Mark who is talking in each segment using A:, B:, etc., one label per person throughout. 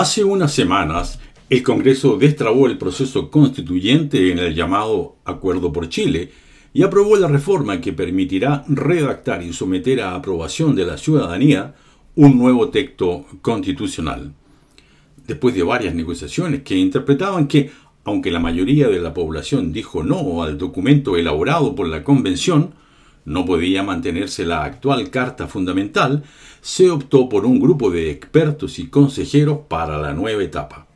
A: Hace unas semanas, el Congreso destrabó el proceso constituyente en el llamado Acuerdo por Chile y aprobó la reforma que permitirá redactar y someter a aprobación de la ciudadanía un nuevo texto constitucional. Después de varias negociaciones que interpretaban que, aunque la mayoría de la población dijo no al documento elaborado por la Convención, no podía mantenerse la actual Carta Fundamental, se optó por un grupo de expertos y consejeros para la nueva etapa.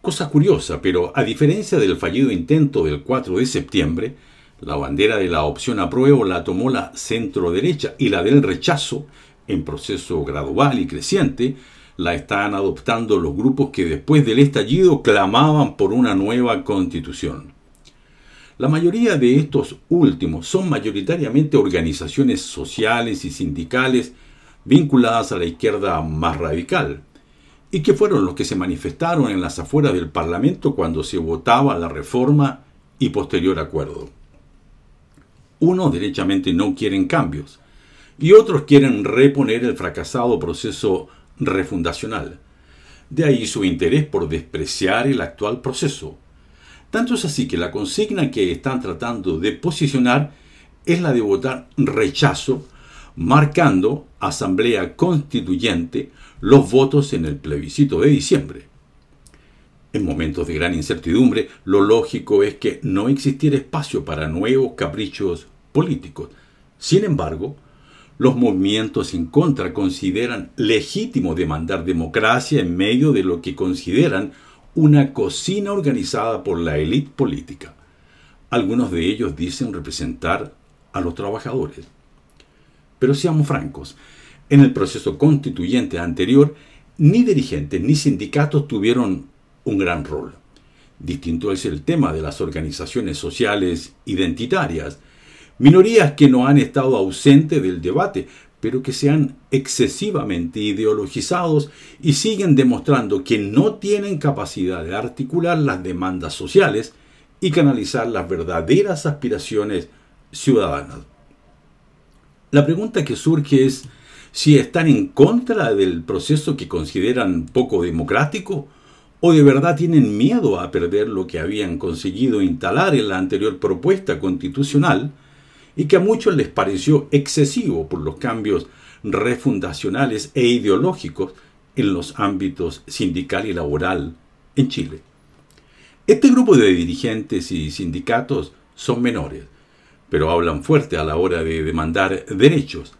A: Cosa curiosa, pero a diferencia del fallido intento del 4 de septiembre, la bandera de la opción apruebo la tomó la centro derecha y la del rechazo, en proceso gradual y creciente, la están adoptando los grupos que después del estallido clamaban por una nueva constitución. La mayoría de estos últimos son mayoritariamente organizaciones sociales y sindicales vinculadas a la izquierda más radical, y que fueron los que se manifestaron en las afueras del Parlamento cuando se votaba la reforma y posterior acuerdo. Unos derechamente no quieren cambios, y otros quieren reponer el fracasado proceso refundacional. De ahí su interés por despreciar el actual proceso, tanto es así que la consigna que están tratando de posicionar es la de votar rechazo, marcando Asamblea Constituyente los votos en el plebiscito de diciembre. En momentos de gran incertidumbre, lo lógico es que no existiera espacio para nuevos caprichos políticos. Sin embargo, los movimientos en contra consideran legítimo demandar democracia en medio de lo que consideran una cocina organizada por la élite política. Algunos de ellos dicen representar a los trabajadores. Pero seamos francos, en el proceso constituyente anterior, ni dirigentes ni sindicatos tuvieron un gran rol. Distinto es el tema de las organizaciones sociales identitarias, minorías que no han estado ausentes del debate, pero que sean excesivamente ideologizados y siguen demostrando que no tienen capacidad de articular las demandas sociales y canalizar las verdaderas aspiraciones ciudadanas. La pregunta que surge es si están en contra del proceso que consideran poco democrático o de verdad tienen miedo a perder lo que habían conseguido instalar en la anterior propuesta constitucional, y que a muchos les pareció excesivo por los cambios refundacionales e ideológicos en los ámbitos sindical y laboral en Chile. Este grupo de dirigentes y sindicatos son menores, pero hablan fuerte a la hora de demandar derechos.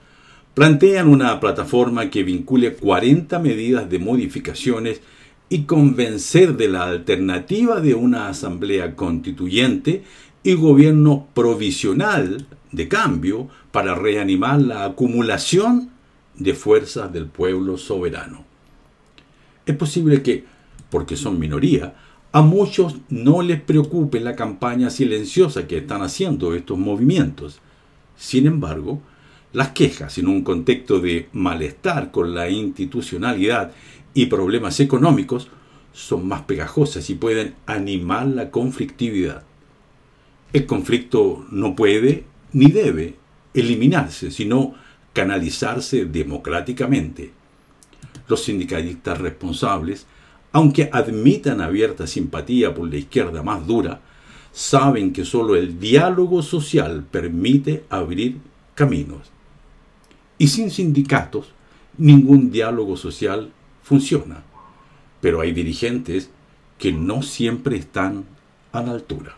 A: Plantean una plataforma que vincule 40 medidas de modificaciones y convencer de la alternativa de una asamblea constituyente y gobierno provisional de cambio para reanimar la acumulación de fuerzas del pueblo soberano. Es posible que, porque son minoría, a muchos no les preocupe la campaña silenciosa que están haciendo estos movimientos. Sin embargo, las quejas en un contexto de malestar con la institucionalidad y problemas económicos son más pegajosas y pueden animar la conflictividad. El conflicto no puede ni debe eliminarse, sino canalizarse democráticamente. Los sindicalistas responsables, aunque admitan abierta simpatía por la izquierda más dura, saben que solo el diálogo social permite abrir caminos. Y sin sindicatos, ningún diálogo social funciona. Pero hay dirigentes que no siempre están a la altura.